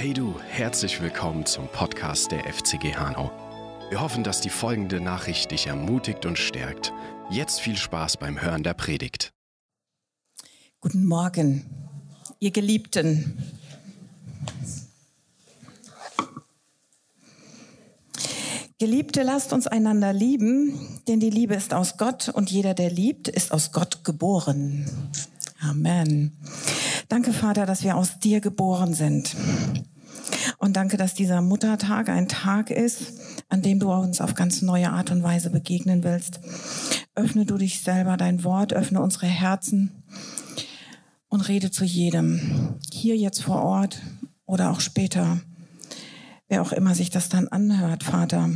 Hey du, herzlich willkommen zum Podcast der FCG Hanau. Wir hoffen, dass die folgende Nachricht dich ermutigt und stärkt. Jetzt viel Spaß beim Hören der Predigt. Guten Morgen, ihr Geliebten. Geliebte, lasst uns einander lieben, denn die Liebe ist aus Gott und jeder, der liebt, ist aus Gott geboren. Amen. Danke, Vater, dass wir aus dir geboren sind. Und danke, dass dieser Muttertag ein Tag ist, an dem du uns auf ganz neue Art und Weise begegnen willst. Öffne du dich selber, dein Wort, öffne unsere Herzen und rede zu jedem. Hier jetzt vor Ort oder auch später. Wer auch immer sich das dann anhört, Vater.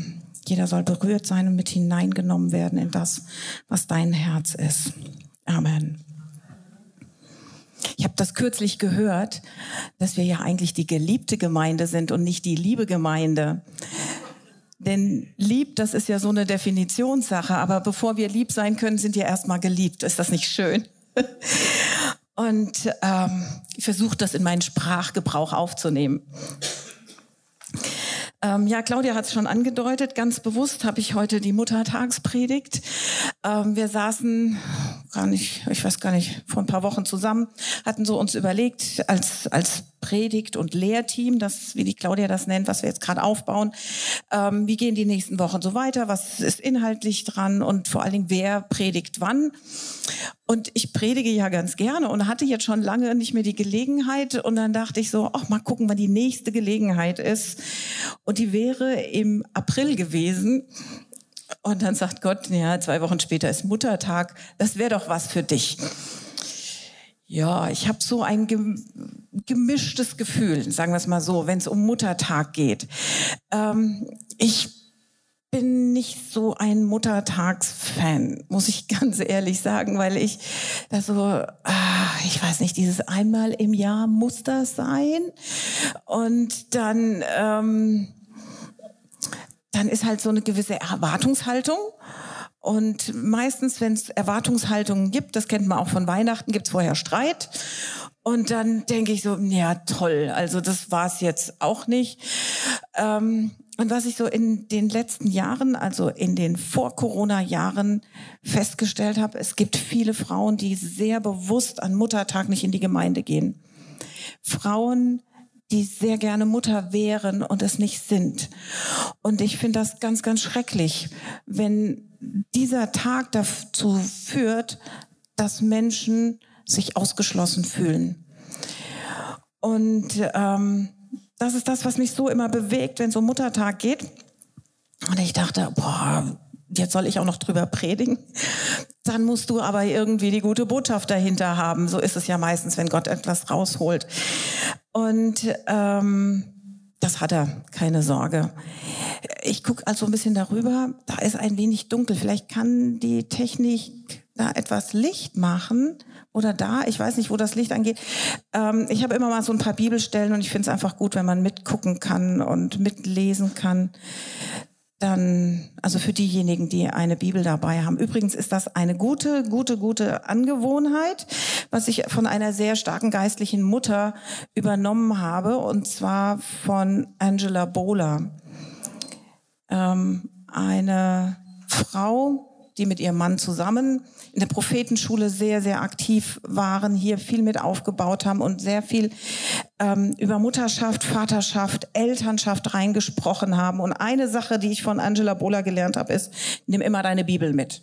Jeder soll berührt sein und mit hineingenommen werden in das, was dein Herz ist. Amen. Ich habe das kürzlich gehört, dass wir ja eigentlich die geliebte Gemeinde sind und nicht die liebe Gemeinde. Denn lieb, das ist ja so eine Definitionssache, aber bevor wir lieb sein können, sind wir erstmal geliebt. Ist das nicht schön? Und ähm, ich versuche das in meinen Sprachgebrauch aufzunehmen. Ähm, ja, Claudia hat es schon angedeutet. Ganz bewusst habe ich heute die Muttertagspredigt. Ähm, wir saßen gar nicht, ich weiß gar nicht, vor ein paar Wochen zusammen, hatten so uns überlegt als als Predigt- und Lehrteam, das, wie die Claudia das nennt, was wir jetzt gerade aufbauen. Ähm, wie gehen die nächsten Wochen so weiter? Was ist inhaltlich dran? Und vor allen Dingen, wer predigt wann? Und ich predige ja ganz gerne und hatte jetzt schon lange nicht mehr die Gelegenheit. Und dann dachte ich so, ach, mal gucken, wann die nächste Gelegenheit ist. Und die wäre im April gewesen. Und dann sagt Gott, ja, zwei Wochen später ist Muttertag. Das wäre doch was für dich. Ja, ich habe so ein gemischtes Gefühl, sagen wir es mal so, wenn es um Muttertag geht. Ähm, ich bin nicht so ein Muttertagsfan, muss ich ganz ehrlich sagen, weil ich da so, ah, ich weiß nicht, dieses einmal im Jahr muss das sein. Und dann, ähm, dann ist halt so eine gewisse Erwartungshaltung. Und meistens, wenn es Erwartungshaltungen gibt, das kennt man auch von Weihnachten, gibt es vorher Streit. Und dann denke ich so, ja toll, also das war es jetzt auch nicht. Ähm, und was ich so in den letzten Jahren, also in den Vor-Corona-Jahren festgestellt habe, es gibt viele Frauen, die sehr bewusst an Muttertag nicht in die Gemeinde gehen. Frauen, die sehr gerne Mutter wären und es nicht sind. Und ich finde das ganz, ganz schrecklich, wenn dieser Tag dazu führt, dass Menschen sich ausgeschlossen fühlen. Und ähm, das ist das, was mich so immer bewegt, wenn um Muttertag geht. Und ich dachte, boah, jetzt soll ich auch noch drüber predigen. Dann musst du aber irgendwie die gute Botschaft dahinter haben. So ist es ja meistens, wenn Gott etwas rausholt. Und ähm, das hat er, keine Sorge. Ich gucke also ein bisschen darüber. Da ist ein wenig dunkel. Vielleicht kann die Technik da etwas Licht machen oder da. Ich weiß nicht, wo das Licht angeht. Ähm, ich habe immer mal so ein paar Bibelstellen und ich finde es einfach gut, wenn man mitgucken kann und mitlesen kann dann, also für diejenigen, die eine Bibel dabei haben. Übrigens ist das eine gute, gute, gute Angewohnheit, was ich von einer sehr starken geistlichen Mutter übernommen habe, und zwar von Angela Bola. Ähm, eine Frau, die mit ihrem Mann zusammen in der Prophetenschule sehr, sehr aktiv waren, hier viel mit aufgebaut haben und sehr viel ähm, über Mutterschaft, Vaterschaft, Elternschaft reingesprochen haben. Und eine Sache, die ich von Angela Bola gelernt habe, ist, nimm immer deine Bibel mit.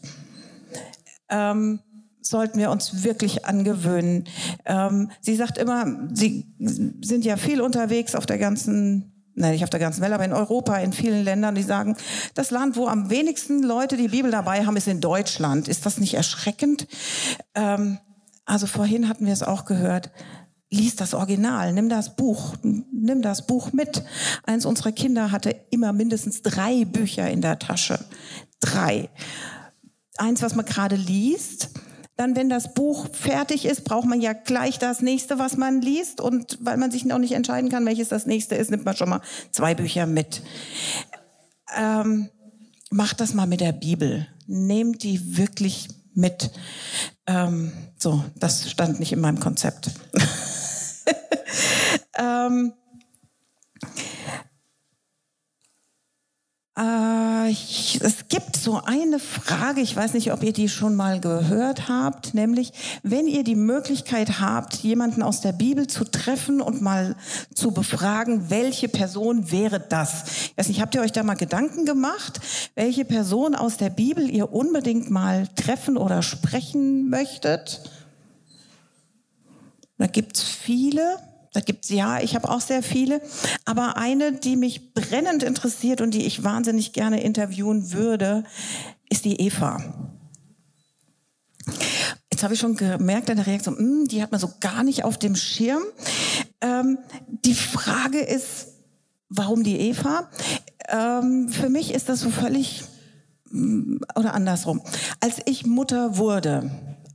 Ähm, sollten wir uns wirklich angewöhnen. Ähm, sie sagt immer, sie sind ja viel unterwegs auf der ganzen nein, nicht auf der ganzen Welt, aber in Europa, in vielen Ländern, die sagen, das Land, wo am wenigsten Leute die Bibel dabei haben, ist in Deutschland. Ist das nicht erschreckend? Ähm, also vorhin hatten wir es auch gehört. Lies das Original, nimm das Buch, nimm das Buch mit. Eins unserer Kinder hatte immer mindestens drei Bücher in der Tasche. Drei. Eins, was man gerade liest, dann, wenn das Buch fertig ist, braucht man ja gleich das nächste, was man liest. Und weil man sich noch nicht entscheiden kann, welches das nächste ist, nimmt man schon mal zwei Bücher mit. Ähm, macht das mal mit der Bibel. Nehmt die wirklich mit. Ähm, so, das stand nicht in meinem Konzept. ähm, Äh, ich, es gibt so eine Frage, ich weiß nicht, ob ihr die schon mal gehört habt, nämlich, wenn ihr die Möglichkeit habt, jemanden aus der Bibel zu treffen und mal zu befragen, welche Person wäre das? Ich weiß nicht, habt ihr euch da mal Gedanken gemacht, welche Person aus der Bibel ihr unbedingt mal treffen oder sprechen möchtet? Da gibt's viele. Da gibt's ja, ich habe auch sehr viele, aber eine, die mich brennend interessiert und die ich wahnsinnig gerne interviewen würde, ist die Eva. Jetzt habe ich schon gemerkt an der Reaktion, mh, hm, die hat man so gar nicht auf dem Schirm. Ähm, die Frage ist, warum die Eva? Ähm, für mich ist das so völlig hm, oder andersrum. Als ich Mutter wurde,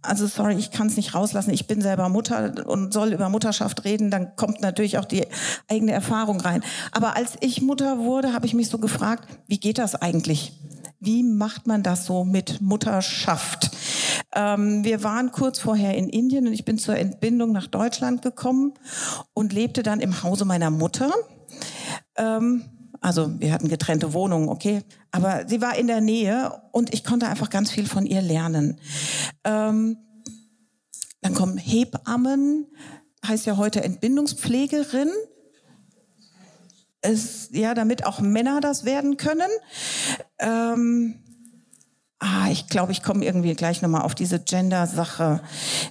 also sorry, ich kann es nicht rauslassen. Ich bin selber Mutter und soll über Mutterschaft reden, dann kommt natürlich auch die eigene Erfahrung rein. Aber als ich Mutter wurde, habe ich mich so gefragt, wie geht das eigentlich? Wie macht man das so mit Mutterschaft? Ähm, wir waren kurz vorher in Indien und ich bin zur Entbindung nach Deutschland gekommen und lebte dann im Hause meiner Mutter. Ähm, also wir hatten getrennte Wohnungen, okay. Aber sie war in der Nähe und ich konnte einfach ganz viel von ihr lernen. Ähm, dann kommen Hebammen, heißt ja heute Entbindungspflegerin. Es, ja, damit auch Männer das werden können. Ähm, ah, ich glaube, ich komme irgendwie gleich nochmal auf diese Gender-Sache.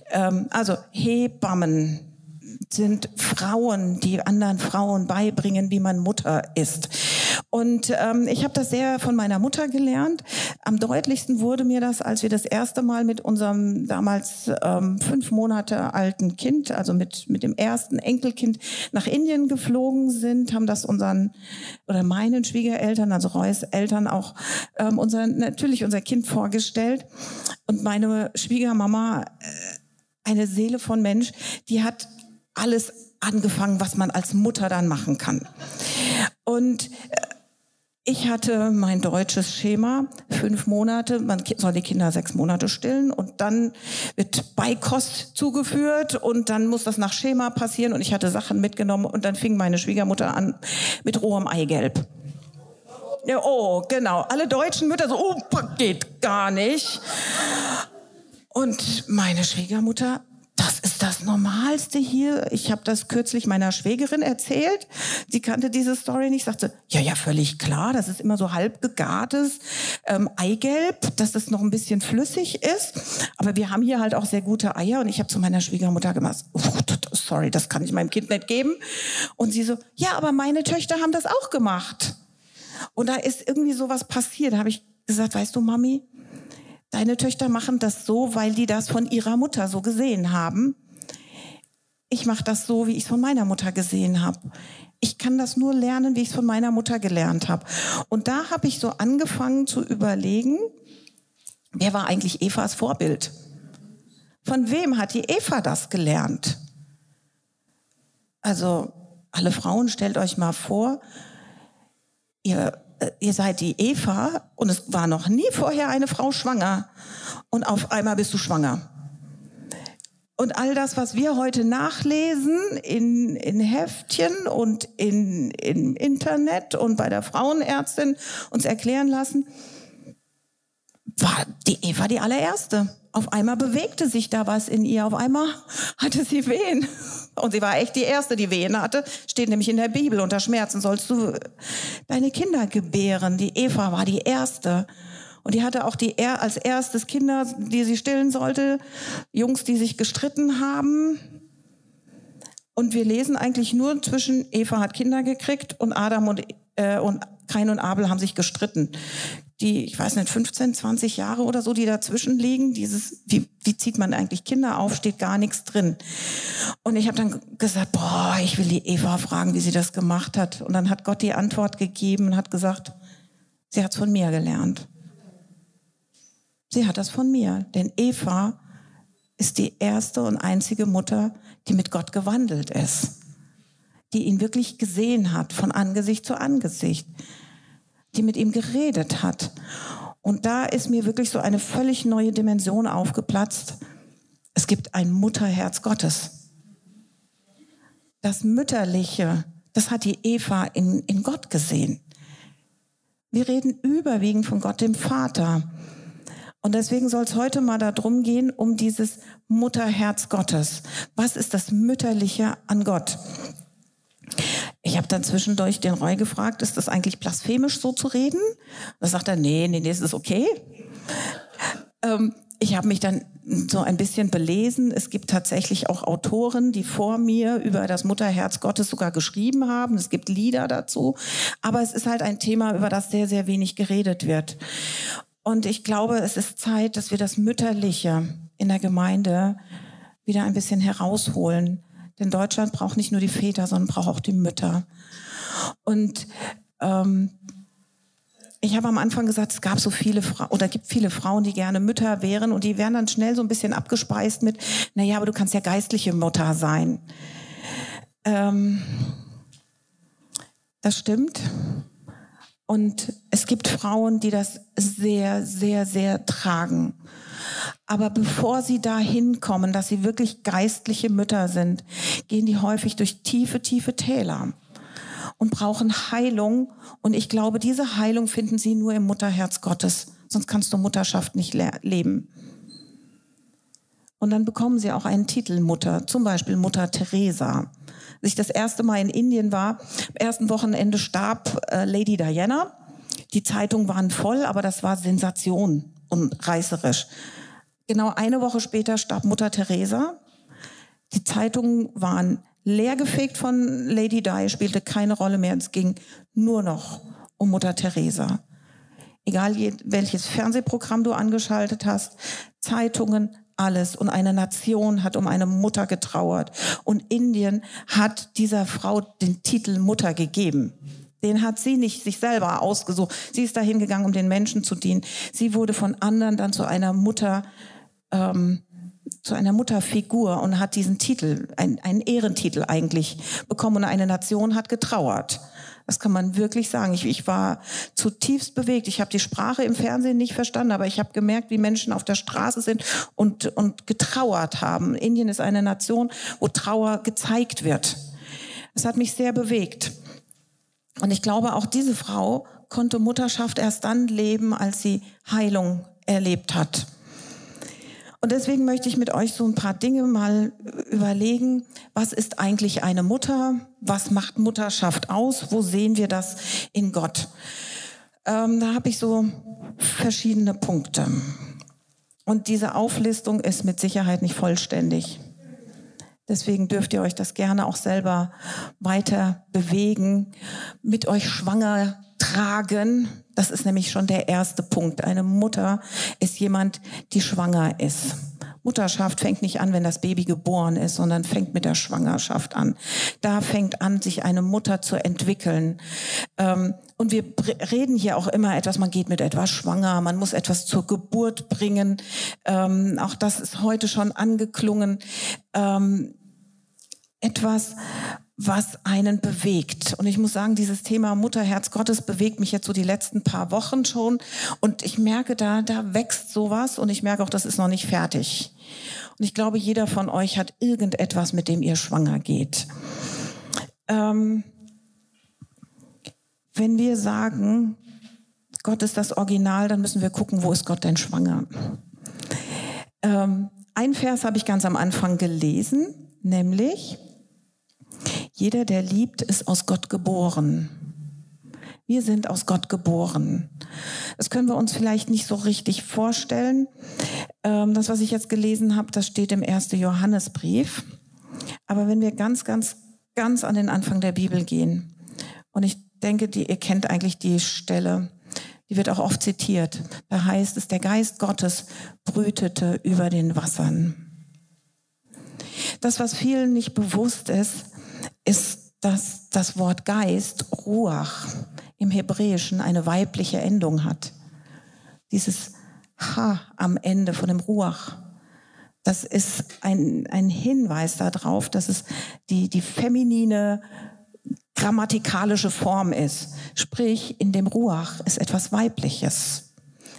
Ähm, also Hebammen, sind Frauen, die anderen Frauen beibringen, wie man Mutter ist. Und ähm, ich habe das sehr von meiner Mutter gelernt. Am deutlichsten wurde mir das, als wir das erste Mal mit unserem damals ähm, fünf Monate alten Kind, also mit, mit dem ersten Enkelkind nach Indien geflogen sind, haben das unseren oder meinen Schwiegereltern, also Reus Eltern auch ähm, unser, natürlich unser Kind vorgestellt. Und meine Schwiegermama, äh, eine Seele von Mensch, die hat alles angefangen, was man als Mutter dann machen kann. Und äh, ich hatte mein deutsches Schema, fünf Monate, man soll die Kinder sechs Monate stillen und dann wird Beikost zugeführt und dann muss das nach Schema passieren und ich hatte Sachen mitgenommen und dann fing meine Schwiegermutter an mit rohem Eigelb. Ja, oh, genau. Alle deutschen Mütter so, oh, geht gar nicht. Und meine Schwiegermutter das ist das Normalste hier. Ich habe das kürzlich meiner Schwägerin erzählt. Sie kannte diese Story nicht. Sagte, ja, ja, völlig klar. Das ist immer so halb gegartes ähm, Eigelb, dass es noch ein bisschen flüssig ist. Aber wir haben hier halt auch sehr gute Eier. Und ich habe zu meiner Schwiegermutter gemacht, sorry, das kann ich meinem Kind nicht geben. Und sie so, ja, aber meine Töchter haben das auch gemacht. Und da ist irgendwie sowas passiert. Da habe ich gesagt, weißt du, Mami, Deine Töchter machen das so, weil die das von ihrer Mutter so gesehen haben. Ich mache das so, wie ich es von meiner Mutter gesehen habe. Ich kann das nur lernen, wie ich es von meiner Mutter gelernt habe. Und da habe ich so angefangen zu überlegen, wer war eigentlich Evas Vorbild? Von wem hat die Eva das gelernt? Also alle Frauen, stellt euch mal vor, ihr ihr seid die Eva und es war noch nie vorher eine Frau schwanger und auf einmal bist du schwanger. Und all das, was wir heute nachlesen in, in Heftchen und in, im Internet und bei der Frauenärztin uns erklären lassen, war die Eva die allererste. Auf einmal bewegte sich da was in ihr. Auf einmal hatte sie Wehen. Und sie war echt die Erste, die Wehen hatte. Steht nämlich in der Bibel, unter Schmerzen sollst du deine Kinder gebären. Die Eva war die Erste. Und die hatte auch die er als erstes Kinder, die sie stillen sollte. Jungs, die sich gestritten haben. Und wir lesen eigentlich nur zwischen Eva hat Kinder gekriegt und Adam und, äh, und Kain und Abel haben sich gestritten die, ich weiß nicht, 15, 20 Jahre oder so, die dazwischen liegen. Dieses, wie, wie zieht man eigentlich Kinder auf, steht gar nichts drin. Und ich habe dann gesagt, boah, ich will die Eva fragen, wie sie das gemacht hat. Und dann hat Gott die Antwort gegeben und hat gesagt, sie hat es von mir gelernt. Sie hat das von mir. Denn Eva ist die erste und einzige Mutter, die mit Gott gewandelt ist. Die ihn wirklich gesehen hat, von Angesicht zu Angesicht die mit ihm geredet hat. Und da ist mir wirklich so eine völlig neue Dimension aufgeplatzt. Es gibt ein Mutterherz Gottes. Das Mütterliche, das hat die Eva in, in Gott gesehen. Wir reden überwiegend von Gott, dem Vater. Und deswegen soll es heute mal darum gehen, um dieses Mutterherz Gottes. Was ist das Mütterliche an Gott? Ich habe dann zwischendurch den Roy gefragt, ist das eigentlich blasphemisch so zu reden? Da sagt er, nee, nee, nee, ist das okay. Ähm, ich habe mich dann so ein bisschen belesen. Es gibt tatsächlich auch Autoren, die vor mir über das Mutterherz Gottes sogar geschrieben haben. Es gibt Lieder dazu. Aber es ist halt ein Thema, über das sehr, sehr wenig geredet wird. Und ich glaube, es ist Zeit, dass wir das Mütterliche in der Gemeinde wieder ein bisschen herausholen. Denn Deutschland braucht nicht nur die Väter, sondern braucht auch die Mütter. Und ähm, ich habe am Anfang gesagt, es gab so viele Frauen oder gibt viele Frauen, die gerne Mütter wären und die werden dann schnell so ein bisschen abgespeist mit, na ja, aber du kannst ja geistliche Mutter sein. Ähm, das stimmt. Und es gibt Frauen, die das sehr, sehr, sehr tragen. Aber bevor sie dahin kommen, dass sie wirklich geistliche Mütter sind, gehen die häufig durch tiefe, tiefe Täler und brauchen Heilung. Und ich glaube, diese Heilung finden sie nur im Mutterherz Gottes. Sonst kannst du Mutterschaft nicht le leben. Und dann bekommen sie auch einen Titel Mutter, zum Beispiel Mutter Teresa. Als ich das erste Mal in Indien war, am ersten Wochenende starb äh, Lady Diana. Die Zeitungen waren voll, aber das war Sensation und reißerisch. Genau eine Woche später starb Mutter Teresa. Die Zeitungen waren leergefegt von Lady Di, spielte keine Rolle mehr. Es ging nur noch um Mutter Teresa. Egal welches Fernsehprogramm du angeschaltet hast, Zeitungen, alles. Und eine Nation hat um eine Mutter getrauert. Und Indien hat dieser Frau den Titel Mutter gegeben. Den hat sie nicht sich selber ausgesucht. Sie ist dahin gegangen, um den Menschen zu dienen. Sie wurde von anderen dann zu einer Mutter ähm, zu einer Mutterfigur und hat diesen Titel, ein, einen Ehrentitel eigentlich bekommen und eine Nation hat getrauert. Das kann man wirklich sagen. Ich, ich war zutiefst bewegt. Ich habe die Sprache im Fernsehen nicht verstanden, aber ich habe gemerkt, wie Menschen auf der Straße sind und, und getrauert haben. Indien ist eine Nation, wo Trauer gezeigt wird. Es hat mich sehr bewegt. Und ich glaube, auch diese Frau konnte Mutterschaft erst dann leben, als sie Heilung erlebt hat. Und deswegen möchte ich mit euch so ein paar Dinge mal überlegen. Was ist eigentlich eine Mutter? Was macht Mutterschaft aus? Wo sehen wir das in Gott? Ähm, da habe ich so verschiedene Punkte. Und diese Auflistung ist mit Sicherheit nicht vollständig. Deswegen dürft ihr euch das gerne auch selber weiter bewegen, mit euch schwanger tragen. Das ist nämlich schon der erste Punkt. Eine Mutter ist jemand, die schwanger ist. Mutterschaft fängt nicht an, wenn das Baby geboren ist, sondern fängt mit der Schwangerschaft an. Da fängt an, sich eine Mutter zu entwickeln. Ähm, und wir reden hier auch immer etwas, man geht mit etwas schwanger, man muss etwas zur Geburt bringen. Ähm, auch das ist heute schon angeklungen. Ähm, etwas, was einen bewegt. Und ich muss sagen, dieses Thema Mutterherz Gottes bewegt mich jetzt so die letzten paar Wochen schon. Und ich merke, da, da wächst sowas und ich merke auch, das ist noch nicht fertig. Und ich glaube, jeder von euch hat irgendetwas, mit dem ihr schwanger geht. Ähm, wenn wir sagen, Gott ist das Original, dann müssen wir gucken, wo ist Gott denn schwanger? Ähm, ein Vers habe ich ganz am Anfang gelesen, nämlich, jeder, der liebt, ist aus Gott geboren. Wir sind aus Gott geboren. Das können wir uns vielleicht nicht so richtig vorstellen. Ähm, das, was ich jetzt gelesen habe, das steht im 1. Johannesbrief. Aber wenn wir ganz, ganz, ganz an den Anfang der Bibel gehen, und ich denke, die, ihr kennt eigentlich die Stelle, die wird auch oft zitiert. Da heißt es, der Geist Gottes brütete über den Wassern. Das, was vielen nicht bewusst ist, ist, dass das Wort Geist, Ruach, im Hebräischen eine weibliche Endung hat. Dieses Ha am Ende von dem Ruach. Das ist ein, ein Hinweis darauf, dass es die, die feminine grammatikalische Form ist. Sprich, in dem Ruach ist etwas Weibliches.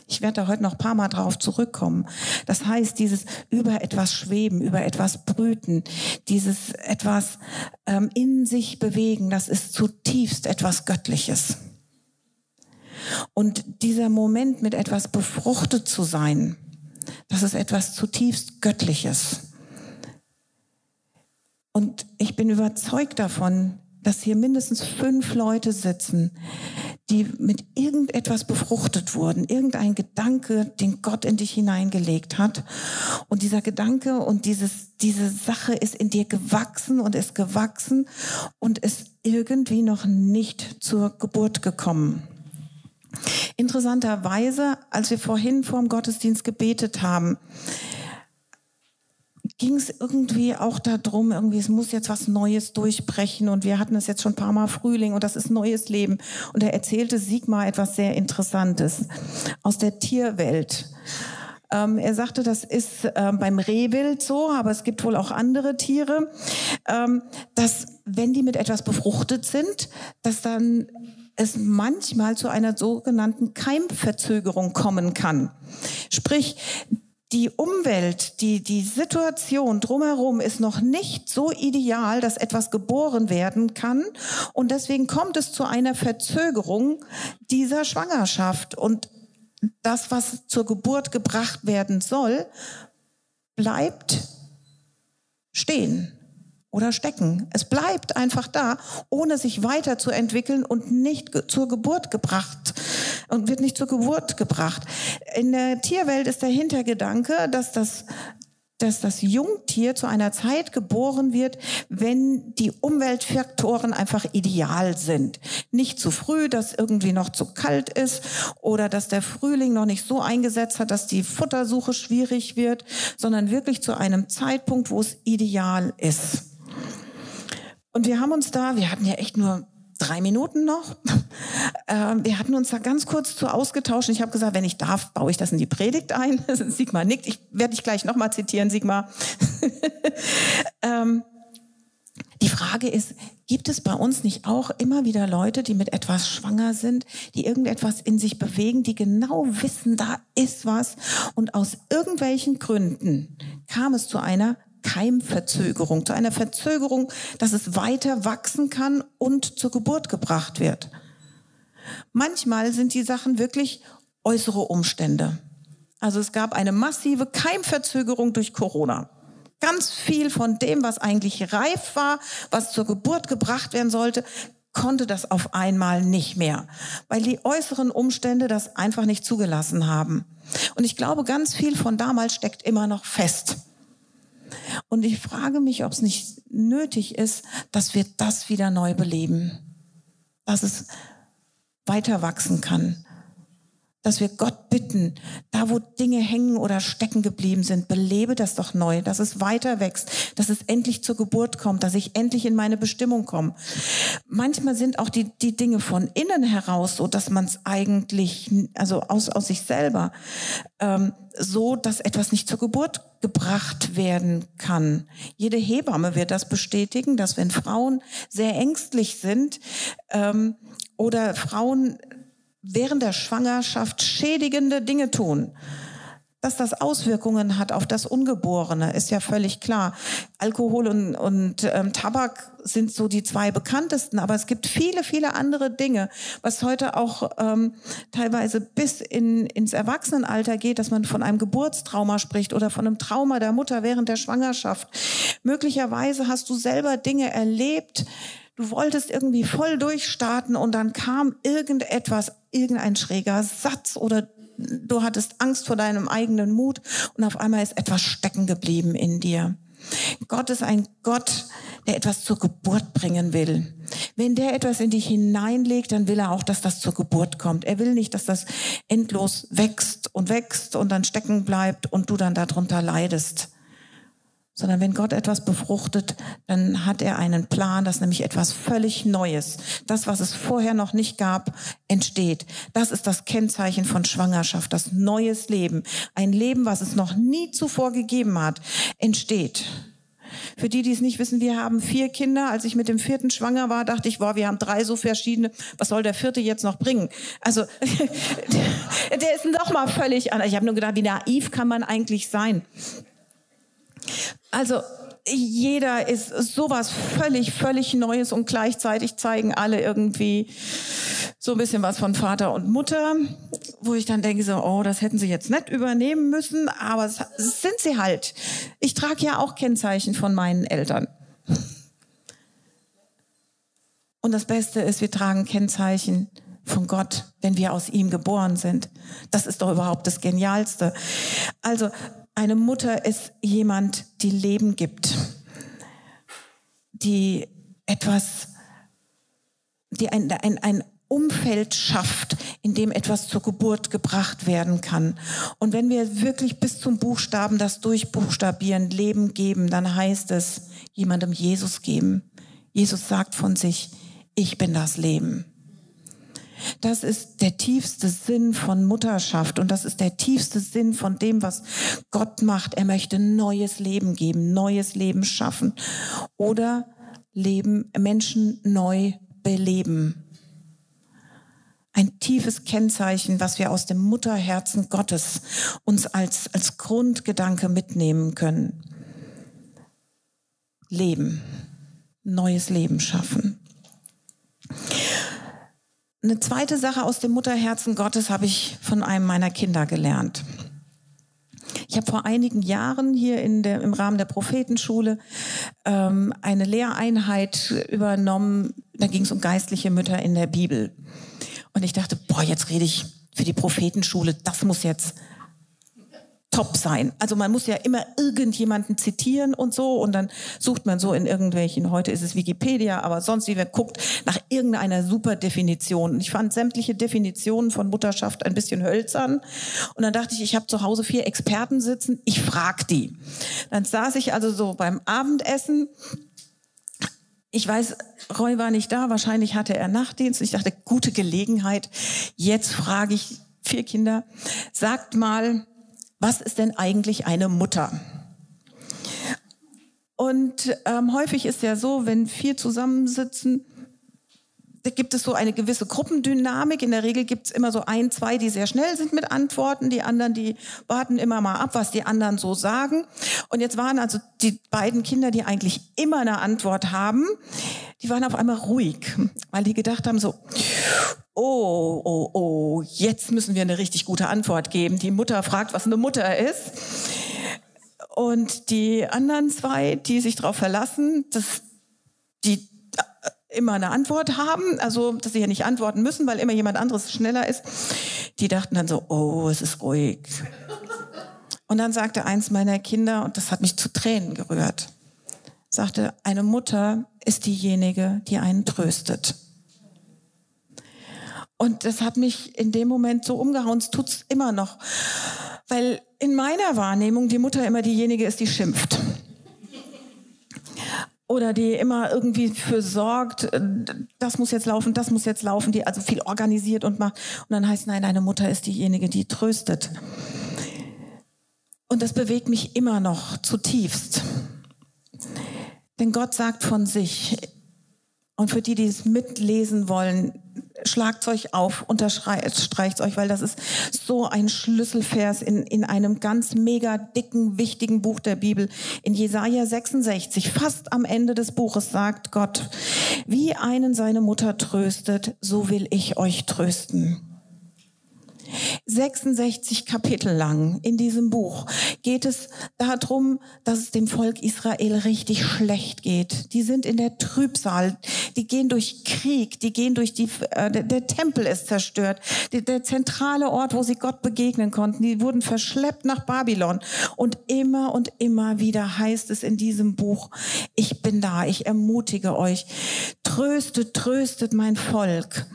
Ich werde da heute noch ein paar Mal drauf zurückkommen. Das heißt, dieses über etwas schweben, über etwas brüten, dieses etwas ähm, in sich bewegen, das ist zutiefst etwas Göttliches. Und dieser Moment, mit etwas befruchtet zu sein, das ist etwas zutiefst Göttliches. Und ich bin überzeugt davon, dass hier mindestens fünf Leute sitzen, die mit irgendetwas befruchtet wurden, irgendein Gedanke, den Gott in dich hineingelegt hat. Und dieser Gedanke und dieses, diese Sache ist in dir gewachsen und ist gewachsen und ist irgendwie noch nicht zur Geburt gekommen. Interessanterweise, als wir vorhin vor dem Gottesdienst gebetet haben, ging es irgendwie auch darum, irgendwie, es muss jetzt was Neues durchbrechen und wir hatten es jetzt schon ein paar Mal Frühling und das ist neues Leben. Und er erzählte Sigmar etwas sehr Interessantes aus der Tierwelt. Ähm, er sagte, das ist ähm, beim Rehwild so, aber es gibt wohl auch andere Tiere, ähm, dass wenn die mit etwas befruchtet sind, dass dann es manchmal zu einer sogenannten Keimverzögerung kommen kann. Sprich, die Umwelt, die, die Situation drumherum ist noch nicht so ideal, dass etwas geboren werden kann. Und deswegen kommt es zu einer Verzögerung dieser Schwangerschaft. Und das, was zur Geburt gebracht werden soll, bleibt stehen oder stecken. Es bleibt einfach da, ohne sich weiterzuentwickeln und nicht zur Geburt gebracht und wird nicht zur Geburt gebracht. In der Tierwelt ist der Hintergedanke, dass das dass das Jungtier zu einer Zeit geboren wird, wenn die Umweltfaktoren einfach ideal sind. Nicht zu früh, dass irgendwie noch zu kalt ist oder dass der Frühling noch nicht so eingesetzt hat, dass die Futtersuche schwierig wird, sondern wirklich zu einem Zeitpunkt, wo es ideal ist. Und wir haben uns da, wir hatten ja echt nur drei Minuten noch. Ähm, wir hatten uns da ganz kurz zu ausgetauscht. Ich habe gesagt, wenn ich darf, baue ich das in die Predigt ein. Sigmar nickt. Ich werde dich gleich nochmal zitieren, Sigmar. ähm, die Frage ist, gibt es bei uns nicht auch immer wieder Leute, die mit etwas schwanger sind, die irgendetwas in sich bewegen, die genau wissen, da ist was und aus irgendwelchen Gründen kam es zu einer Keimverzögerung, zu einer Verzögerung, dass es weiter wachsen kann und zur Geburt gebracht wird. Manchmal sind die Sachen wirklich äußere Umstände. Also es gab eine massive Keimverzögerung durch Corona. Ganz viel von dem, was eigentlich reif war, was zur Geburt gebracht werden sollte, konnte das auf einmal nicht mehr, weil die äußeren Umstände das einfach nicht zugelassen haben. Und ich glaube, ganz viel von damals steckt immer noch fest. Und ich frage mich, ob es nicht nötig ist, dass wir das wieder neu beleben, dass es weiter wachsen kann, dass wir Gott bitten, da wo Dinge hängen oder stecken geblieben sind, belebe das doch neu, dass es weiter wächst, dass es endlich zur Geburt kommt, dass ich endlich in meine Bestimmung komme. Manchmal sind auch die, die Dinge von innen heraus so, dass man es eigentlich, also aus, aus sich selber, ähm, so, dass etwas nicht zur Geburt gebracht werden kann. Jede Hebamme wird das bestätigen, dass wenn Frauen sehr ängstlich sind ähm, oder Frauen während der Schwangerschaft schädigende Dinge tun. Dass das Auswirkungen hat auf das Ungeborene, ist ja völlig klar. Alkohol und, und ähm, Tabak sind so die zwei bekanntesten, aber es gibt viele, viele andere Dinge, was heute auch ähm, teilweise bis in, ins Erwachsenenalter geht, dass man von einem Geburtstrauma spricht oder von einem Trauma der Mutter während der Schwangerschaft. Möglicherweise hast du selber Dinge erlebt, Du wolltest irgendwie voll durchstarten und dann kam irgendetwas, irgendein schräger Satz oder du hattest Angst vor deinem eigenen Mut und auf einmal ist etwas stecken geblieben in dir. Gott ist ein Gott, der etwas zur Geburt bringen will. Wenn der etwas in dich hineinlegt, dann will er auch, dass das zur Geburt kommt. Er will nicht, dass das endlos wächst und wächst und dann stecken bleibt und du dann darunter leidest sondern wenn Gott etwas befruchtet, dann hat er einen Plan, dass nämlich etwas völlig Neues, das, was es vorher noch nicht gab, entsteht. Das ist das Kennzeichen von Schwangerschaft, das neues Leben. Ein Leben, was es noch nie zuvor gegeben hat, entsteht. Für die, die es nicht wissen, wir haben vier Kinder. Als ich mit dem vierten schwanger war, dachte ich, boah, wir haben drei so verschiedene. Was soll der vierte jetzt noch bringen? Also der ist noch mal völlig anders. Ich habe nur gedacht, wie naiv kann man eigentlich sein? Also jeder ist sowas völlig, völlig Neues und gleichzeitig zeigen alle irgendwie so ein bisschen was von Vater und Mutter, wo ich dann denke so, oh, das hätten sie jetzt nicht übernehmen müssen, aber es sind sie halt. Ich trage ja auch Kennzeichen von meinen Eltern. Und das Beste ist, wir tragen Kennzeichen von Gott, wenn wir aus ihm geboren sind. Das ist doch überhaupt das Genialste. Also eine Mutter ist jemand, die Leben gibt, die etwas, die ein, ein, ein Umfeld schafft, in dem etwas zur Geburt gebracht werden kann. Und wenn wir wirklich bis zum Buchstaben das durchbuchstabieren, Leben geben, dann heißt es, jemandem Jesus geben. Jesus sagt von sich, ich bin das Leben. Das ist der tiefste Sinn von Mutterschaft und das ist der tiefste Sinn von dem, was Gott macht. Er möchte neues Leben geben, neues Leben schaffen oder Leben, Menschen neu beleben ein tiefes Kennzeichen, was wir aus dem Mutterherzen Gottes uns als, als Grundgedanke mitnehmen können. Leben, neues Leben schaffen. Eine zweite Sache aus dem Mutterherzen Gottes habe ich von einem meiner Kinder gelernt. Ich habe vor einigen Jahren hier in der, im Rahmen der Prophetenschule ähm, eine Lehreinheit übernommen. Da ging es um geistliche Mütter in der Bibel. Und ich dachte, boah, jetzt rede ich für die Prophetenschule, das muss jetzt top sein. Also man muss ja immer irgendjemanden zitieren und so und dann sucht man so in irgendwelchen, heute ist es Wikipedia, aber sonst wie man guckt nach irgendeiner super Definition. Ich fand sämtliche Definitionen von Mutterschaft ein bisschen hölzern und dann dachte ich, ich habe zu Hause vier Experten sitzen, ich frag die. Dann saß ich also so beim Abendessen ich weiß, Roy war nicht da, wahrscheinlich hatte er Nachtdienst. Ich dachte, gute Gelegenheit. Jetzt frage ich vier Kinder, sagt mal, was ist denn eigentlich eine Mutter? Und ähm, häufig ist ja so, wenn vier zusammensitzen, da gibt es so eine gewisse Gruppendynamik. In der Regel gibt es immer so ein, zwei, die sehr schnell sind mit Antworten. Die anderen, die warten immer mal ab, was die anderen so sagen. Und jetzt waren also die beiden Kinder, die eigentlich immer eine Antwort haben, die waren auf einmal ruhig, weil die gedacht haben so, oh, oh, oh, jetzt müssen wir eine richtig gute Antwort geben. Die Mutter fragt, was eine Mutter ist. Und die anderen zwei, die sich darauf verlassen, dass die immer eine Antwort haben, also dass sie ja nicht antworten müssen, weil immer jemand anderes schneller ist. Die dachten dann so, oh, es ist ruhig. Und dann sagte eins meiner Kinder, und das hat mich zu Tränen gerührt, sagte, eine Mutter ist diejenige, die einen tröstet. Und das hat mich in dem Moment so umgehauen, es tut es immer noch. Weil in meiner Wahrnehmung die Mutter immer diejenige ist, die schimpft oder die immer irgendwie für sorgt, äh, das muss jetzt laufen, das muss jetzt laufen, die also viel organisiert und macht. Und dann heißt, nein, deine Mutter ist diejenige, die tröstet. Und das bewegt mich immer noch zutiefst. Denn Gott sagt von sich, und für die, die es mitlesen wollen, schlagt euch auf, unterstreicht euch, weil das ist so ein Schlüsselvers in, in einem ganz mega dicken, wichtigen Buch der Bibel. In Jesaja 66, fast am Ende des Buches, sagt Gott, wie einen seine Mutter tröstet, so will ich euch trösten. 66 Kapitel lang in diesem Buch geht es darum, dass es dem Volk Israel richtig schlecht geht. Die sind in der Trübsal, die gehen durch Krieg, die gehen durch die, äh, der, der, Tempel ist zerstört, der, der zentrale Ort, wo sie Gott begegnen konnten, die wurden verschleppt nach Babylon. Und immer und immer wieder heißt es in diesem Buch, ich bin da, ich ermutige euch, tröstet, tröstet mein Volk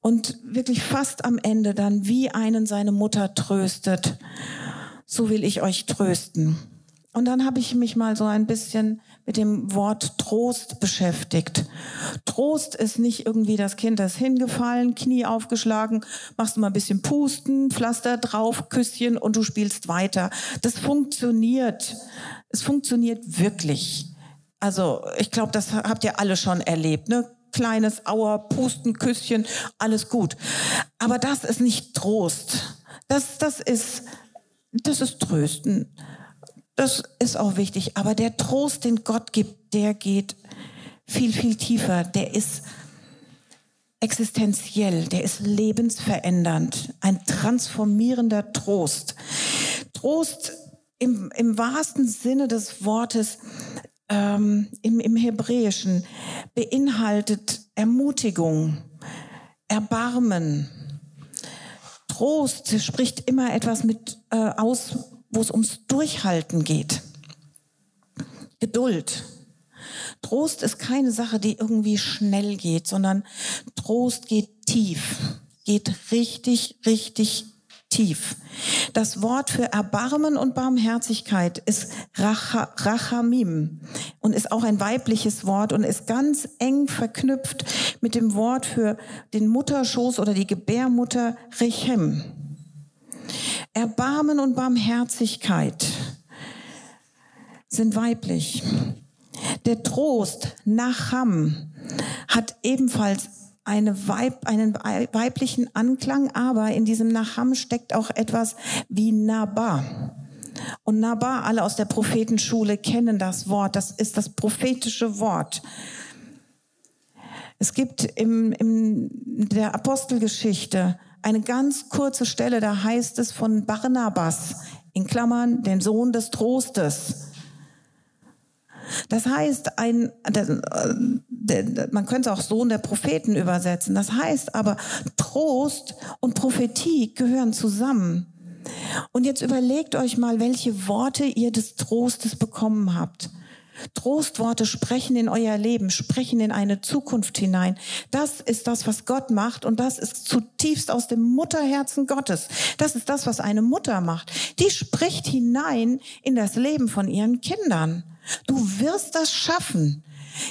und wirklich fast am Ende dann wie einen seine Mutter tröstet, so will ich euch trösten. Und dann habe ich mich mal so ein bisschen mit dem Wort Trost beschäftigt. Trost ist nicht irgendwie das Kind ist hingefallen, Knie aufgeschlagen, machst du mal ein bisschen Pusten, Pflaster drauf, Küsschen und du spielst weiter. Das funktioniert. Es funktioniert wirklich. Also ich glaube, das habt ihr alle schon erlebt. Ne? Kleines Auer, Pusten, Küsschen, alles gut. Aber das ist nicht Trost. Das, das ist, das ist Trösten. Das ist auch wichtig. Aber der Trost, den Gott gibt, der geht viel, viel tiefer. Der ist, existenziell, der ist lebensverändernd, ein transformierender Trost. Trost im, im wahrsten Sinne des Wortes ähm, im, im Hebräischen beinhaltet Ermutigung, Erbarmen. Trost spricht immer etwas mit äh, aus, wo es ums Durchhalten geht. Geduld. Trost ist keine Sache, die irgendwie schnell geht, sondern Trost geht tief, geht richtig, richtig tief. Das Wort für Erbarmen und Barmherzigkeit ist Racha, Rachamim und ist auch ein weibliches Wort und ist ganz eng verknüpft mit dem Wort für den Mutterschoß oder die Gebärmutter Rechem. Erbarmen und Barmherzigkeit sind weiblich. Der Trost, Nacham, hat ebenfalls eine Weib, einen weiblichen Anklang, aber in diesem Nacham steckt auch etwas wie Naba. Und Naba, alle aus der Prophetenschule kennen das Wort, das ist das prophetische Wort. Es gibt im, in der Apostelgeschichte eine ganz kurze Stelle, da heißt es von Barnabas, in Klammern, den Sohn des Trostes. Das heißt, ein, man könnte auch Sohn der Propheten übersetzen. Das heißt aber, Trost und Prophetie gehören zusammen. Und jetzt überlegt euch mal, welche Worte ihr des Trostes bekommen habt. Trostworte sprechen in euer Leben, sprechen in eine Zukunft hinein. Das ist das, was Gott macht und das ist zutiefst aus dem Mutterherzen Gottes. Das ist das, was eine Mutter macht. Die spricht hinein in das Leben von ihren Kindern. Du wirst das schaffen.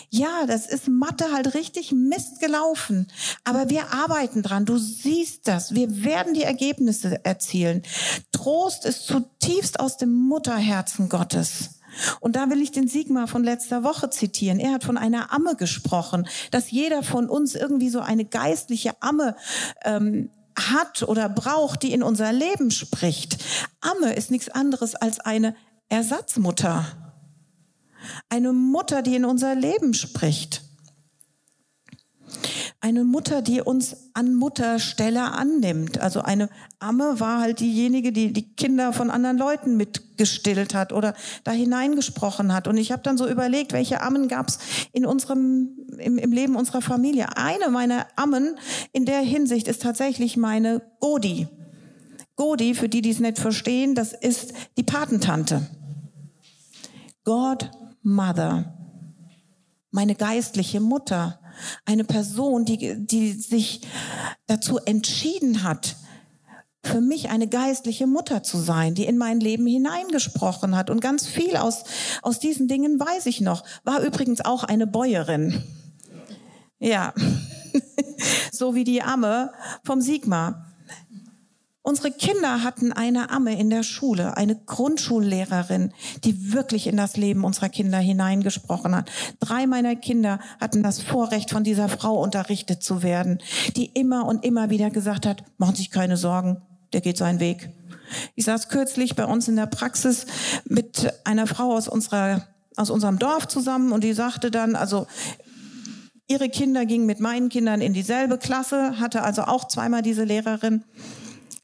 Ja, das ist Mathe halt richtig Mist gelaufen. Aber wir arbeiten dran. Du siehst das. Wir werden die Ergebnisse erzielen. Trost ist zutiefst aus dem Mutterherzen Gottes. Und da will ich den Sigmar von letzter Woche zitieren. Er hat von einer Amme gesprochen, dass jeder von uns irgendwie so eine geistliche Amme ähm, hat oder braucht, die in unser Leben spricht. Amme ist nichts anderes als eine Ersatzmutter. Eine Mutter, die in unser Leben spricht. Eine Mutter, die uns an Mutterstelle annimmt. Also eine Amme war halt diejenige, die die Kinder von anderen Leuten mitgestillt hat oder da hineingesprochen hat. Und ich habe dann so überlegt, welche Ammen gab es im, im Leben unserer Familie. Eine meiner Ammen in der Hinsicht ist tatsächlich meine Godi. Godi, für die, die es nicht verstehen, das ist die Patentante. God Mother, meine geistliche Mutter, eine Person, die, die sich dazu entschieden hat, für mich eine geistliche Mutter zu sein, die in mein Leben hineingesprochen hat. Und ganz viel aus, aus diesen Dingen weiß ich noch. War übrigens auch eine Bäuerin. Ja, so wie die Amme vom Sigmar. Unsere Kinder hatten eine Amme in der Schule, eine Grundschullehrerin, die wirklich in das Leben unserer Kinder hineingesprochen hat. Drei meiner Kinder hatten das Vorrecht, von dieser Frau unterrichtet zu werden, die immer und immer wieder gesagt hat, machen Sie sich keine Sorgen, der geht seinen Weg. Ich saß kürzlich bei uns in der Praxis mit einer Frau aus unserer, aus unserem Dorf zusammen und die sagte dann, also, ihre Kinder gingen mit meinen Kindern in dieselbe Klasse, hatte also auch zweimal diese Lehrerin.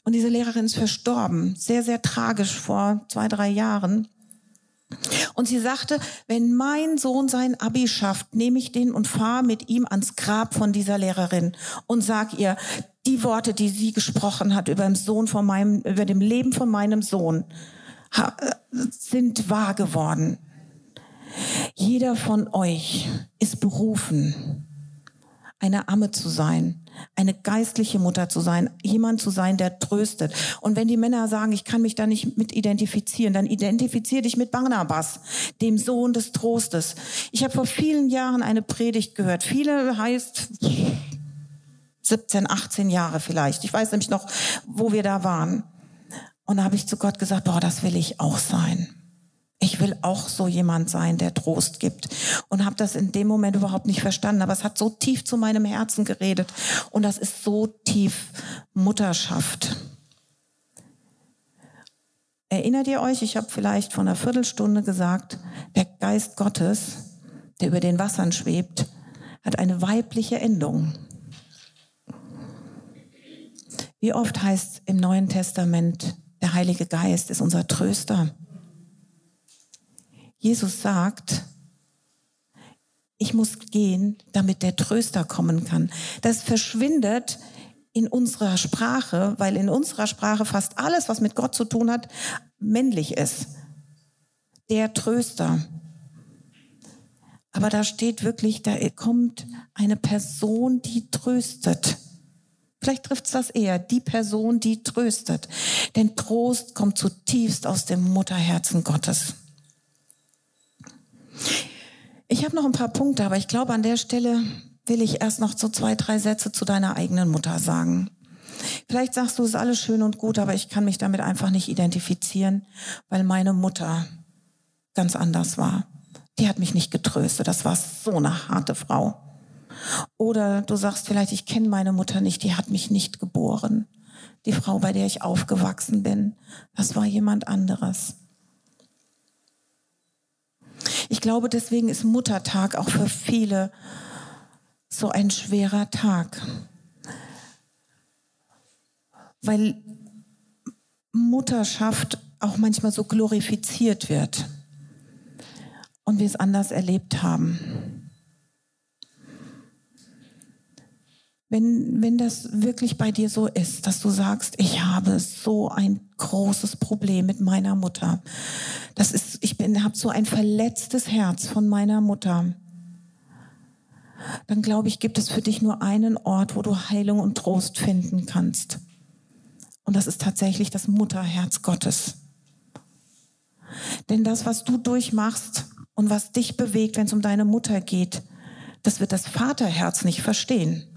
Und diese Lehrerin ist verstorben, sehr, sehr tragisch vor zwei, drei Jahren. Und sie sagte, wenn mein Sohn sein Abi schafft, nehme ich den und fahre mit ihm ans Grab von dieser Lehrerin und sag ihr, die Worte, die sie gesprochen hat über, dem Sohn von meinem, über dem Leben von meinem Sohn, sind wahr geworden. Jeder von euch ist berufen, eine Amme zu sein, eine geistliche Mutter zu sein, jemand zu sein, der tröstet. Und wenn die Männer sagen, ich kann mich da nicht mit identifizieren, dann identifiziere dich mit Barnabas, dem Sohn des Trostes. Ich habe vor vielen Jahren eine Predigt gehört. Viele heißt 17, 18 Jahre vielleicht. Ich weiß nämlich noch, wo wir da waren. Und da habe ich zu Gott gesagt, boah, das will ich auch sein. Ich will auch so jemand sein, der Trost gibt. Und habe das in dem Moment überhaupt nicht verstanden. Aber es hat so tief zu meinem Herzen geredet. Und das ist so tief Mutterschaft. Erinnert ihr euch, ich habe vielleicht vor einer Viertelstunde gesagt, der Geist Gottes, der über den Wassern schwebt, hat eine weibliche Endung. Wie oft heißt im Neuen Testament, der Heilige Geist ist unser Tröster. Jesus sagt, ich muss gehen, damit der Tröster kommen kann. Das verschwindet in unserer Sprache, weil in unserer Sprache fast alles, was mit Gott zu tun hat, männlich ist. Der Tröster. Aber da steht wirklich, da kommt eine Person, die tröstet. Vielleicht trifft es das eher, die Person, die tröstet. Denn Trost kommt zutiefst aus dem Mutterherzen Gottes. Ich habe noch ein paar Punkte, aber ich glaube, an der Stelle will ich erst noch so zwei, drei Sätze zu deiner eigenen Mutter sagen. Vielleicht sagst du, es ist alles schön und gut, aber ich kann mich damit einfach nicht identifizieren, weil meine Mutter ganz anders war. Die hat mich nicht getröstet. Das war so eine harte Frau. Oder du sagst vielleicht, ich kenne meine Mutter nicht, die hat mich nicht geboren. Die Frau, bei der ich aufgewachsen bin, das war jemand anderes. Ich glaube, deswegen ist Muttertag auch für viele so ein schwerer Tag. Weil Mutterschaft auch manchmal so glorifiziert wird und wir es anders erlebt haben. Wenn, wenn das wirklich bei dir so ist, dass du sagst, ich habe so ein großes Problem mit meiner Mutter. Das ist, ich habe so ein verletztes Herz von meiner Mutter dann glaube ich, gibt es für dich nur einen Ort, wo du Heilung und Trost finden kannst. Und das ist tatsächlich das Mutterherz Gottes. Denn das, was du durchmachst und was dich bewegt, wenn es um deine Mutter geht, das wird das Vaterherz nicht verstehen.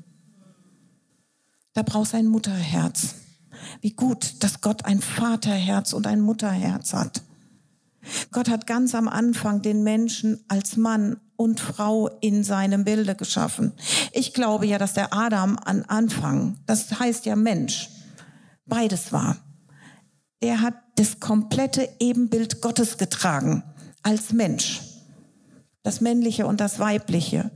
Da brauchst du ein Mutterherz. Wie gut, dass Gott ein Vaterherz und ein Mutterherz hat. Gott hat ganz am Anfang den Menschen als Mann und Frau in seinem Bilde geschaffen. Ich glaube ja, dass der Adam an Anfang, das heißt ja Mensch, beides war. Er hat das komplette Ebenbild Gottes getragen als Mensch. Das männliche und das weibliche.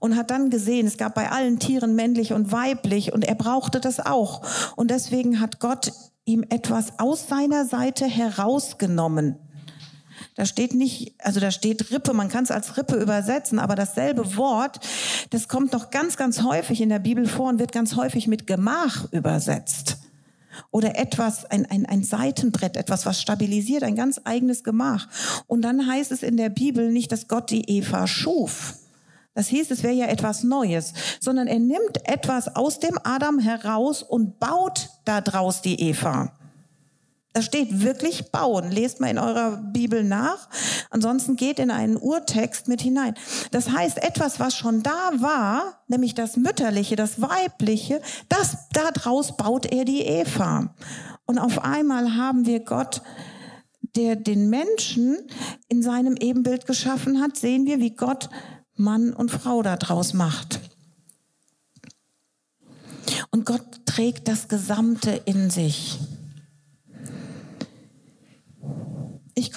Und hat dann gesehen, es gab bei allen Tieren männlich und weiblich und er brauchte das auch. Und deswegen hat Gott ihm etwas aus seiner Seite herausgenommen da steht nicht, also da steht Rippe, man kann es als Rippe übersetzen, aber dasselbe Wort, das kommt noch ganz, ganz häufig in der Bibel vor und wird ganz häufig mit Gemach übersetzt. Oder etwas, ein, ein, ein Seitenbrett, etwas, was stabilisiert, ein ganz eigenes Gemach. Und dann heißt es in der Bibel nicht, dass Gott die Eva schuf. Das hieß, es wäre ja etwas Neues, sondern er nimmt etwas aus dem Adam heraus und baut daraus die Eva. Da steht wirklich bauen. Lest mal in eurer Bibel nach. Ansonsten geht in einen Urtext mit hinein. Das heißt, etwas, was schon da war, nämlich das Mütterliche, das Weibliche, das, daraus baut er die Eva. Und auf einmal haben wir Gott, der den Menschen in seinem Ebenbild geschaffen hat, sehen wir, wie Gott Mann und Frau daraus macht. Und Gott trägt das Gesamte in sich.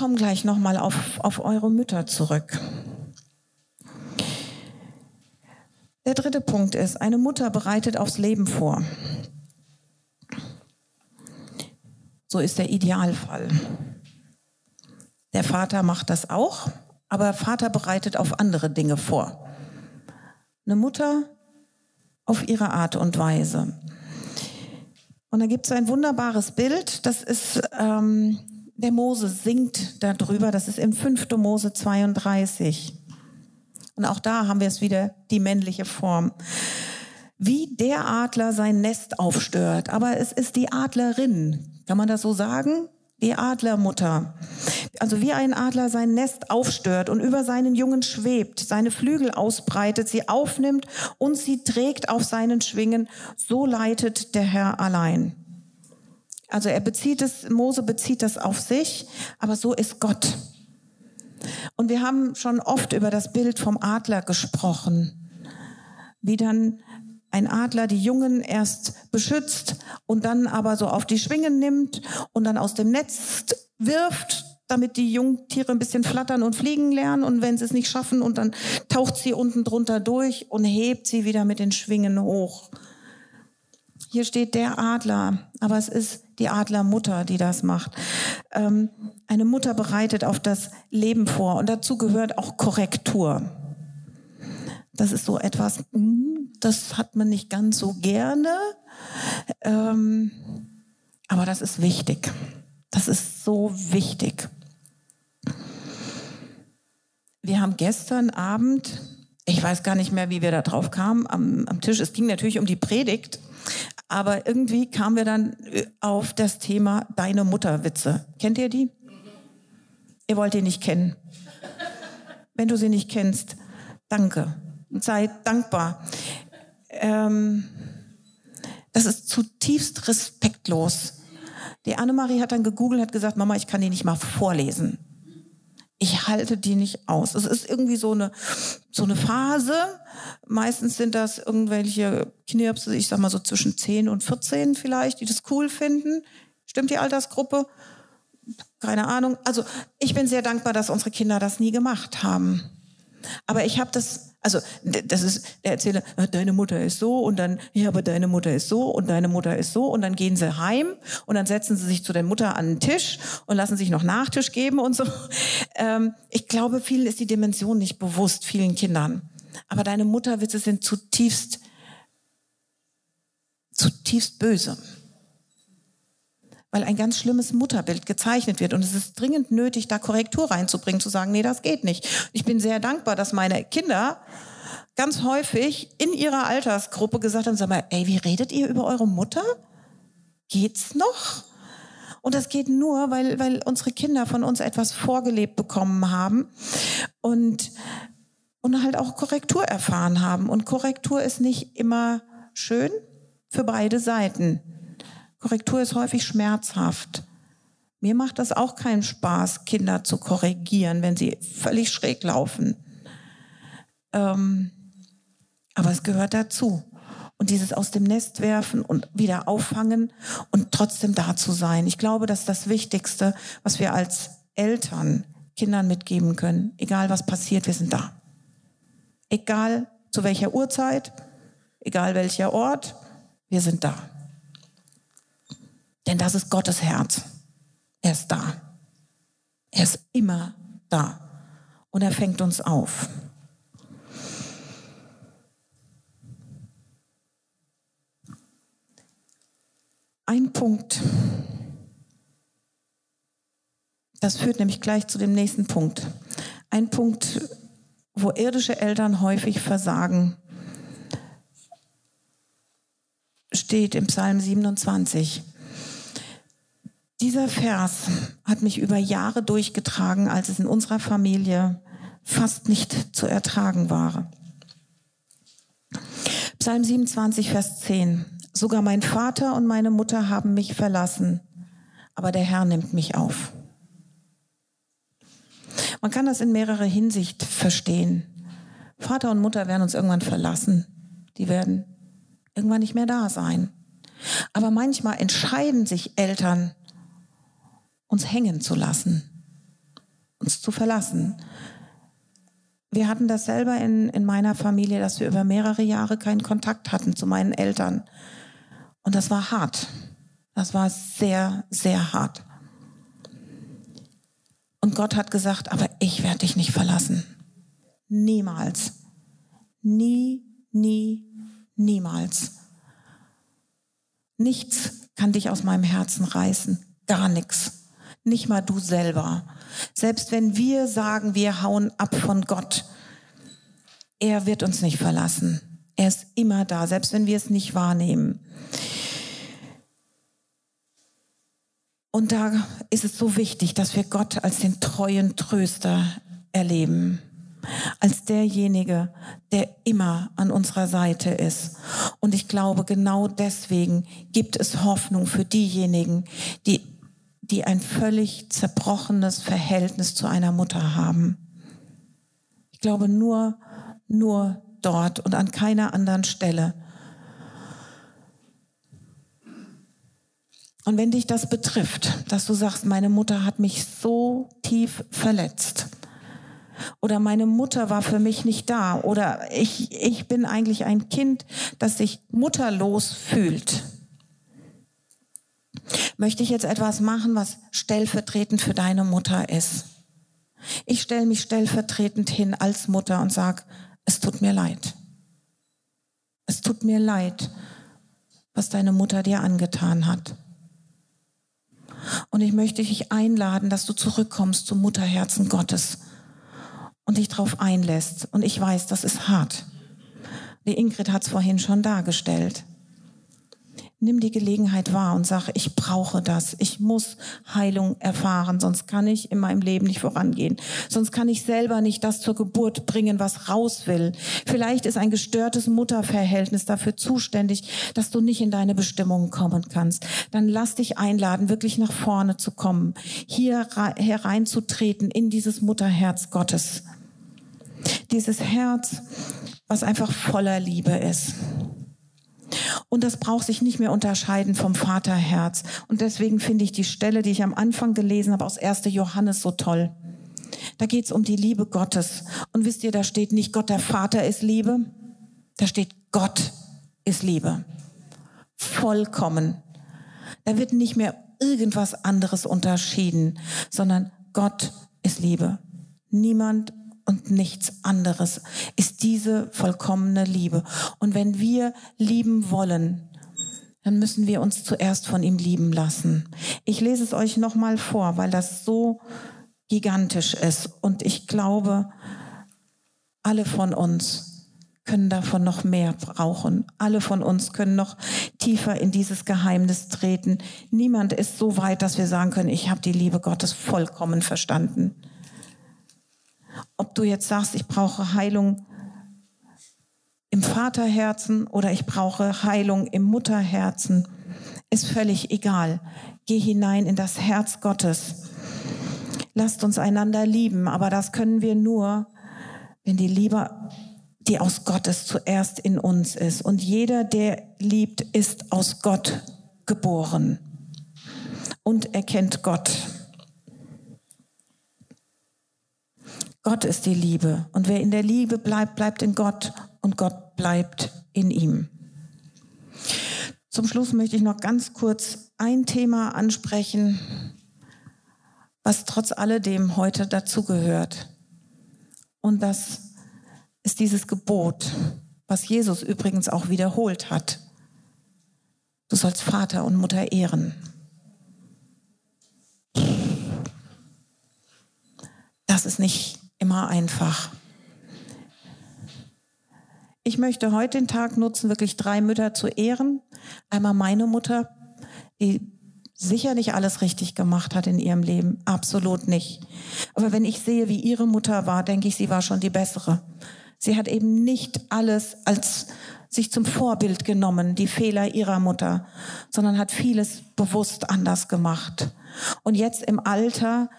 Komme gleich nochmal auf, auf eure Mütter zurück. Der dritte Punkt ist, eine Mutter bereitet aufs Leben vor. So ist der Idealfall. Der Vater macht das auch, aber Vater bereitet auf andere Dinge vor. Eine Mutter auf ihre Art und Weise. Und da gibt es ein wunderbares Bild, das ist ähm, der Mose singt darüber, das ist in 5. Mose 32. Und auch da haben wir es wieder, die männliche Form. Wie der Adler sein Nest aufstört. Aber es ist die Adlerin. Kann man das so sagen? Die Adlermutter. Also wie ein Adler sein Nest aufstört und über seinen Jungen schwebt, seine Flügel ausbreitet, sie aufnimmt und sie trägt auf seinen Schwingen, so leitet der Herr allein. Also er bezieht es, Mose bezieht das auf sich, aber so ist Gott. Und wir haben schon oft über das Bild vom Adler gesprochen, wie dann ein Adler die Jungen erst beschützt und dann aber so auf die Schwingen nimmt und dann aus dem Netz wirft, damit die Jungtiere ein bisschen flattern und fliegen lernen und wenn sie es nicht schaffen und dann taucht sie unten drunter durch und hebt sie wieder mit den Schwingen hoch. Hier steht der Adler, aber es ist die Adlermutter, die das macht. Ähm, eine Mutter bereitet auf das Leben vor und dazu gehört auch Korrektur. Das ist so etwas, hm, das hat man nicht ganz so gerne, ähm, aber das ist wichtig. Das ist so wichtig. Wir haben gestern Abend, ich weiß gar nicht mehr, wie wir da drauf kamen, am, am Tisch, es ging natürlich um die Predigt, aber irgendwie kamen wir dann äh, auf das Thema Deine Mutterwitze. Kennt ihr die? Ihr wollt die nicht kennen. Wenn du sie nicht kennst, danke. Sei dankbar. Ähm, das ist zutiefst respektlos. Die Annemarie hat dann gegoogelt, hat gesagt, Mama, ich kann die nicht mal vorlesen. Ich halte die nicht aus. Es ist irgendwie so eine, so eine Phase. Meistens sind das irgendwelche Knirpse, ich sag mal so zwischen 10 und 14 vielleicht, die das cool finden. Stimmt die Altersgruppe? Keine Ahnung. Also ich bin sehr dankbar, dass unsere Kinder das nie gemacht haben. Aber ich habe das also das ist der Erzähler, äh, deine Mutter ist so und dann, ja, aber deine Mutter ist so und deine Mutter ist so und dann gehen sie heim und dann setzen sie sich zu der Mutter an den Tisch und lassen sich noch Nachtisch geben und so. Ähm, ich glaube, vielen ist die Dimension nicht bewusst, vielen Kindern. Aber deine Mutterwitze sind zutiefst, zutiefst böse weil ein ganz schlimmes Mutterbild gezeichnet wird. Und es ist dringend nötig, da Korrektur reinzubringen, zu sagen, nee, das geht nicht. Ich bin sehr dankbar, dass meine Kinder ganz häufig in ihrer Altersgruppe gesagt haben, sag mal, ey, wie redet ihr über eure Mutter? Geht's noch? Und das geht nur, weil, weil unsere Kinder von uns etwas vorgelebt bekommen haben und, und halt auch Korrektur erfahren haben. Und Korrektur ist nicht immer schön für beide Seiten. Korrektur ist häufig schmerzhaft. Mir macht das auch keinen Spaß, Kinder zu korrigieren, wenn sie völlig schräg laufen. Ähm, aber es gehört dazu. Und dieses aus dem Nest werfen und wieder auffangen und trotzdem da zu sein. Ich glaube, das ist das Wichtigste, was wir als Eltern Kindern mitgeben können. Egal was passiert, wir sind da. Egal zu welcher Uhrzeit, egal welcher Ort, wir sind da. Denn das ist Gottes Herz. Er ist da. Er ist immer da. Und er fängt uns auf. Ein Punkt, das führt nämlich gleich zu dem nächsten Punkt. Ein Punkt, wo irdische Eltern häufig versagen, steht im Psalm 27. Dieser Vers hat mich über Jahre durchgetragen, als es in unserer Familie fast nicht zu ertragen war. Psalm 27, Vers 10. Sogar mein Vater und meine Mutter haben mich verlassen, aber der Herr nimmt mich auf. Man kann das in mehrerer Hinsicht verstehen. Vater und Mutter werden uns irgendwann verlassen. Die werden irgendwann nicht mehr da sein. Aber manchmal entscheiden sich Eltern uns hängen zu lassen, uns zu verlassen. Wir hatten das selber in, in meiner Familie, dass wir über mehrere Jahre keinen Kontakt hatten zu meinen Eltern. Und das war hart. Das war sehr, sehr hart. Und Gott hat gesagt, aber ich werde dich nicht verlassen. Niemals. Nie, nie, niemals. Nichts kann dich aus meinem Herzen reißen. Gar nichts nicht mal du selber. Selbst wenn wir sagen, wir hauen ab von Gott, er wird uns nicht verlassen. Er ist immer da, selbst wenn wir es nicht wahrnehmen. Und da ist es so wichtig, dass wir Gott als den treuen Tröster erleben, als derjenige, der immer an unserer Seite ist. Und ich glaube, genau deswegen gibt es Hoffnung für diejenigen, die die ein völlig zerbrochenes Verhältnis zu einer Mutter haben. Ich glaube nur, nur dort und an keiner anderen Stelle. Und wenn dich das betrifft, dass du sagst, meine Mutter hat mich so tief verletzt oder meine Mutter war für mich nicht da oder ich, ich bin eigentlich ein Kind, das sich mutterlos fühlt, möchte ich jetzt etwas machen, was stellvertretend für deine Mutter ist. Ich stelle mich stellvertretend hin als Mutter und sage, es tut mir leid. Es tut mir leid, was deine Mutter dir angetan hat. Und ich möchte dich einladen, dass du zurückkommst zum Mutterherzen Gottes und dich darauf einlässt. Und ich weiß, das ist hart. Die Ingrid hat es vorhin schon dargestellt. Nimm die Gelegenheit wahr und sag, ich brauche das. Ich muss Heilung erfahren, sonst kann ich in meinem Leben nicht vorangehen. Sonst kann ich selber nicht das zur Geburt bringen, was raus will. Vielleicht ist ein gestörtes Mutterverhältnis dafür zuständig, dass du nicht in deine Bestimmungen kommen kannst. Dann lass dich einladen, wirklich nach vorne zu kommen, hier hereinzutreten in dieses Mutterherz Gottes. Dieses Herz, was einfach voller Liebe ist. Und das braucht sich nicht mehr unterscheiden vom Vaterherz. Und deswegen finde ich die Stelle, die ich am Anfang gelesen habe aus 1. Johannes so toll. Da geht es um die Liebe Gottes. Und wisst ihr, da steht nicht Gott der Vater ist Liebe, da steht Gott ist Liebe. Vollkommen. Da wird nicht mehr irgendwas anderes unterschieden, sondern Gott ist Liebe. Niemand und nichts anderes ist diese vollkommene Liebe. Und wenn wir lieben wollen, dann müssen wir uns zuerst von ihm lieben lassen. Ich lese es euch nochmal vor, weil das so gigantisch ist. Und ich glaube, alle von uns können davon noch mehr brauchen. Alle von uns können noch tiefer in dieses Geheimnis treten. Niemand ist so weit, dass wir sagen können, ich habe die Liebe Gottes vollkommen verstanden. Ob du jetzt sagst, ich brauche Heilung im Vaterherzen oder ich brauche Heilung im Mutterherzen, ist völlig egal. Geh hinein in das Herz Gottes. Lasst uns einander lieben, aber das können wir nur, wenn die Liebe, die aus Gott ist, zuerst in uns ist. Und jeder, der liebt, ist aus Gott geboren und erkennt Gott. Gott ist die Liebe. Und wer in der Liebe bleibt, bleibt in Gott und Gott bleibt in ihm. Zum Schluss möchte ich noch ganz kurz ein Thema ansprechen, was trotz alledem heute dazugehört. Und das ist dieses Gebot, was Jesus übrigens auch wiederholt hat. Du sollst Vater und Mutter ehren. Das ist nicht immer einfach. Ich möchte heute den Tag nutzen, wirklich drei Mütter zu ehren. Einmal meine Mutter, die sicher nicht alles richtig gemacht hat in ihrem Leben, absolut nicht. Aber wenn ich sehe, wie ihre Mutter war, denke ich, sie war schon die bessere. Sie hat eben nicht alles als sich zum Vorbild genommen, die Fehler ihrer Mutter, sondern hat vieles bewusst anders gemacht. Und jetzt im Alter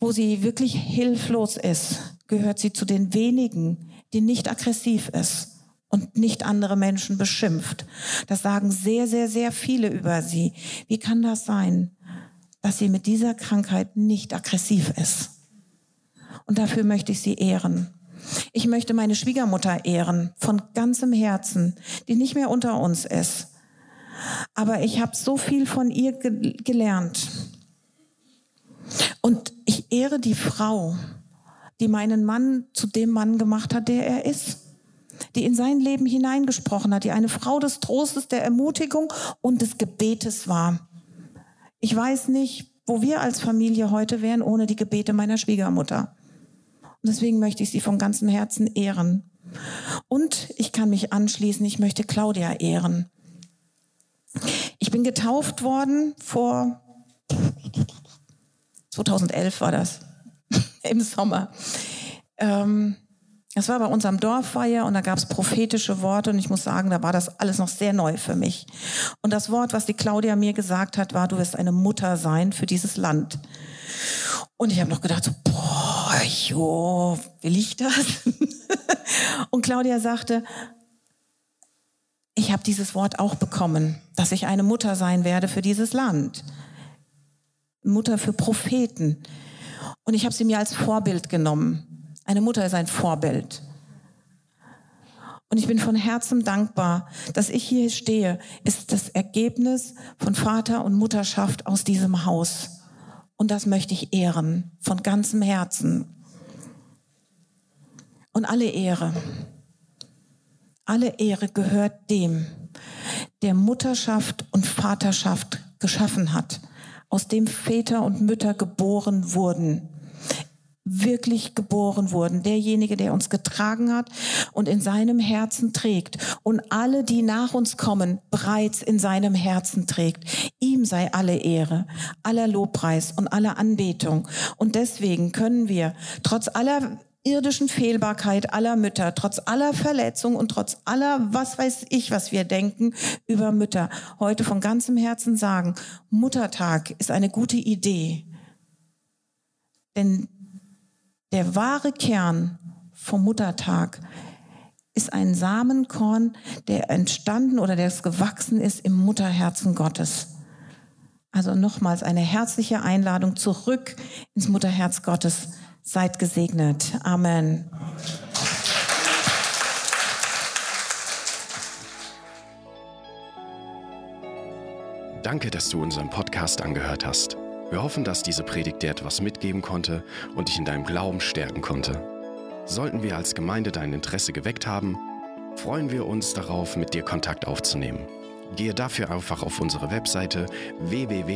wo sie wirklich hilflos ist, gehört sie zu den wenigen, die nicht aggressiv ist und nicht andere Menschen beschimpft. Das sagen sehr, sehr, sehr viele über sie. Wie kann das sein, dass sie mit dieser Krankheit nicht aggressiv ist? Und dafür möchte ich sie ehren. Ich möchte meine Schwiegermutter ehren, von ganzem Herzen, die nicht mehr unter uns ist. Aber ich habe so viel von ihr ge gelernt. Und ich ehre die Frau, die meinen Mann zu dem Mann gemacht hat, der er ist. Die in sein Leben hineingesprochen hat, die eine Frau des Trostes, der Ermutigung und des Gebetes war. Ich weiß nicht, wo wir als Familie heute wären ohne die Gebete meiner Schwiegermutter. Und deswegen möchte ich sie von ganzem Herzen ehren. Und ich kann mich anschließen, ich möchte Claudia ehren. Ich bin getauft worden vor 2011 war das, im Sommer. Ähm, das war bei unserem Dorffeier und da gab es prophetische Worte und ich muss sagen, da war das alles noch sehr neu für mich. Und das Wort, was die Claudia mir gesagt hat, war, du wirst eine Mutter sein für dieses Land. Und ich habe noch gedacht, so, boah, jo, will ich das? und Claudia sagte, ich habe dieses Wort auch bekommen, dass ich eine Mutter sein werde für dieses Land. Mutter für Propheten. Und ich habe sie mir als Vorbild genommen. Eine Mutter ist ein Vorbild. Und ich bin von Herzen dankbar, dass ich hier stehe, ist das Ergebnis von Vater und Mutterschaft aus diesem Haus. Und das möchte ich ehren, von ganzem Herzen. Und alle Ehre, alle Ehre gehört dem, der Mutterschaft und Vaterschaft geschaffen hat, aus dem Väter und Mütter geboren wurden wirklich geboren wurden. Derjenige, der uns getragen hat und in seinem Herzen trägt und alle, die nach uns kommen, bereits in seinem Herzen trägt. Ihm sei alle Ehre, aller Lobpreis und aller Anbetung. Und deswegen können wir trotz aller irdischen Fehlbarkeit aller Mütter, trotz aller Verletzung und trotz aller, was weiß ich, was wir denken über Mütter, heute von ganzem Herzen sagen, Muttertag ist eine gute Idee. Denn der wahre Kern vom Muttertag ist ein Samenkorn, der entstanden oder der gewachsen ist im Mutterherzen Gottes. Also nochmals eine herzliche Einladung zurück ins Mutterherz Gottes. Seid gesegnet. Amen. Danke, dass du unseren Podcast angehört hast. Wir hoffen, dass diese Predigt dir etwas mitgeben konnte und dich in deinem Glauben stärken konnte. Sollten wir als Gemeinde dein Interesse geweckt haben, freuen wir uns darauf, mit dir Kontakt aufzunehmen. Gehe dafür einfach auf unsere Webseite www.fcghu.de.